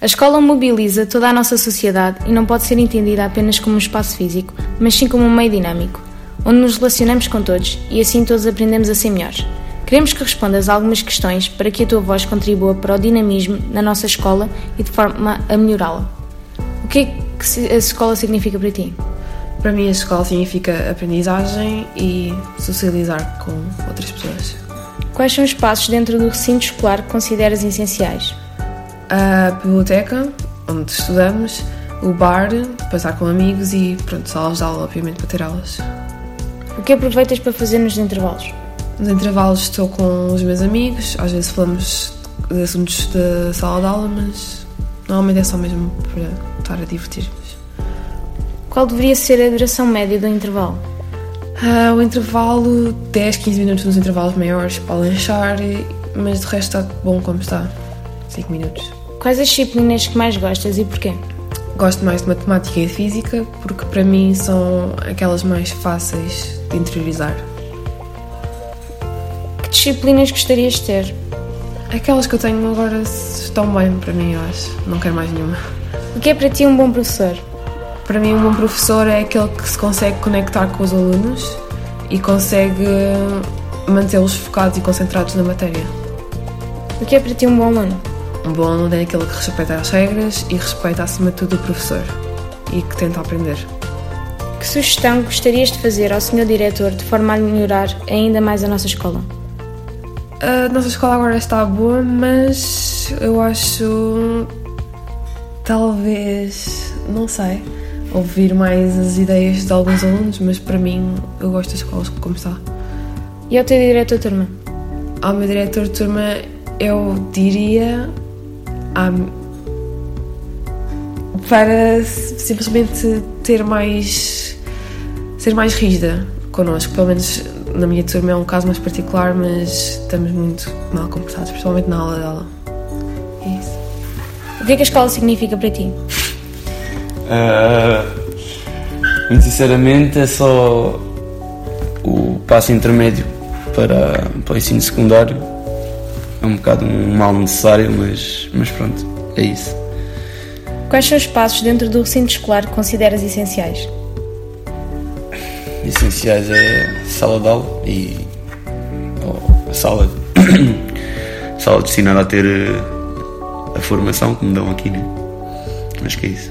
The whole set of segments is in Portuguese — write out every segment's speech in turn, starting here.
A escola mobiliza toda a nossa sociedade e não pode ser entendida apenas como um espaço físico, mas sim como um meio dinâmico, onde nos relacionamos com todos e assim todos aprendemos a ser melhores. Queremos que respondas a algumas questões para que a tua voz contribua para o dinamismo na nossa escola e de forma a melhorá-la. O que é que a escola significa para ti? Para mim, a escola significa aprendizagem e socializar com outras pessoas. Quais são os passos dentro do recinto escolar que consideras essenciais? A biblioteca, onde estudamos, o bar, passar com amigos e, pronto, salas de aula, obviamente, para ter aulas. O que aproveitas para fazer nos intervalos? Nos intervalos estou com os meus amigos, às vezes falamos de assuntos da sala de aula, mas normalmente é só mesmo para estar a divertir-nos. Qual deveria ser a duração média do intervalo? Uh, o intervalo, 10, 15 minutos nos intervalos maiores para lanchar, mas de resto está bom como está, 5 minutos. Quais as disciplinas que mais gostas e porquê? Gosto mais de matemática e de física porque para mim são aquelas mais fáceis de interiorizar. Que disciplinas gostarias de ter? Aquelas que eu tenho agora estão bem para mim, eu acho. Não quero mais nenhuma. O que é para ti um bom professor? Para mim, um bom professor é aquele que se consegue conectar com os alunos e consegue mantê-los focados e concentrados na matéria. O que é para ti um bom aluno? Um bom aluno é aquele que respeita as regras e respeita acima de tudo o professor e que tenta aprender. Que sugestão gostarias de fazer ao Sr. Diretor de forma a melhorar ainda mais a nossa escola? A nossa escola agora está boa, mas eu acho. talvez. não sei ouvir mais as ideias de alguns alunos, mas para mim eu gosto da escola como está. E ao teu diretor de turma? Ao meu diretor de turma eu diria para simplesmente ter mais ser mais rígida connosco, pelo menos na minha turma é um caso mais particular, mas estamos muito mal comportados, principalmente na aula dela. É isso. O que é que a escola significa para ti? Uh, muito sinceramente, é só o passo intermédio para, para o ensino secundário. Um bocado um mal necessário, mas, mas pronto, é isso. Quais são os passos dentro do recinto escolar que consideras essenciais? Essenciais é sala de aula e a sala, sala destinada a ter eh, a formação que me dão aqui, né? Acho que é isso.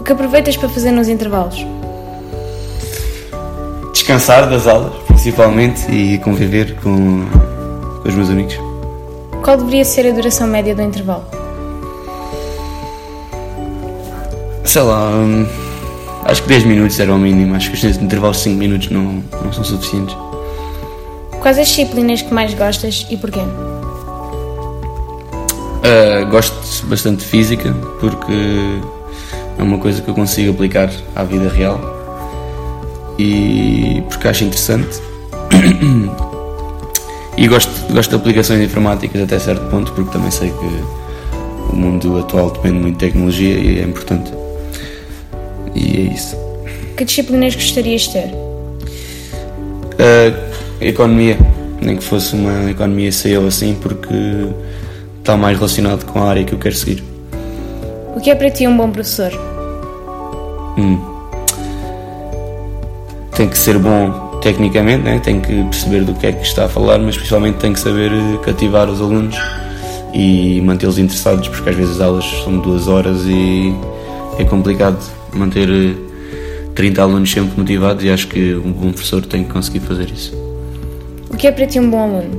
O que aproveitas para fazer nos intervalos? Descansar das aulas, principalmente, e conviver com, com os meus amigos. Qual deveria ser a duração média do intervalo? Sei lá, hum, acho que 10 minutos era o mínimo. Acho que os intervalos de 5 minutos não, não são suficientes. Quais as disciplinas que mais gostas e porquê? Uh, gosto bastante de física porque é uma coisa que eu consigo aplicar à vida real e porque acho interessante e gosto, gosto de aplicações informáticas até certo ponto porque também sei que o mundo atual depende muito de tecnologia e é importante e é isso Que disciplinas gostarias de ter? Uh, economia nem que fosse uma economia SEO assim porque está mais relacionado com a área que eu quero seguir o que é para ti um bom professor? Hum. Tem que ser bom tecnicamente, né? tem que perceber do que é que está a falar, mas principalmente tem que saber eh, cativar os alunos e mantê-los interessados, porque às vezes as aulas são duas horas e é complicado manter 30 eh, alunos sempre motivados e acho que um bom professor tem que conseguir fazer isso. O que é para ti um bom aluno?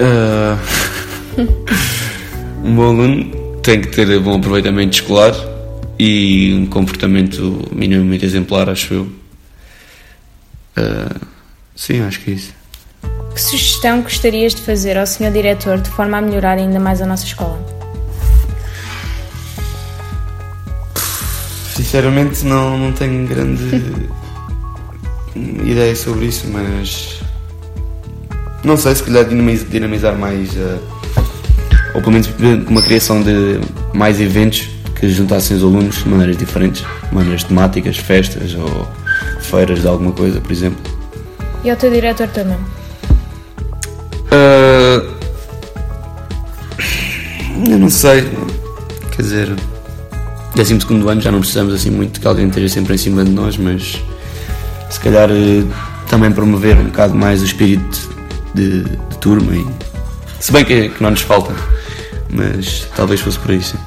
Uh... um bom aluno tem que ter bom aproveitamento escolar e um comportamento minimamente exemplar, acho eu. Uh, sim, acho que é isso. Que sugestão gostarias de fazer ao Sr. Diretor de forma a melhorar ainda mais a nossa escola? Sinceramente, não, não tenho grande ideia sobre isso, mas não sei, se calhar dinamizar mais. Uh, ou pelo menos uma criação de mais eventos que juntassem os alunos de maneiras diferentes, maneiras temáticas, festas ou feiras de alguma coisa, por exemplo. E ao teu diretor também? Uh, Eu não sei. Quer dizer, décimo segundo ano já não precisamos assim muito que alguém esteja sempre em cima de nós, mas se calhar eh, também promover um bocado mais o espírito de, de turma. E, se bem que, que não nos falta, mas talvez fosse por sim.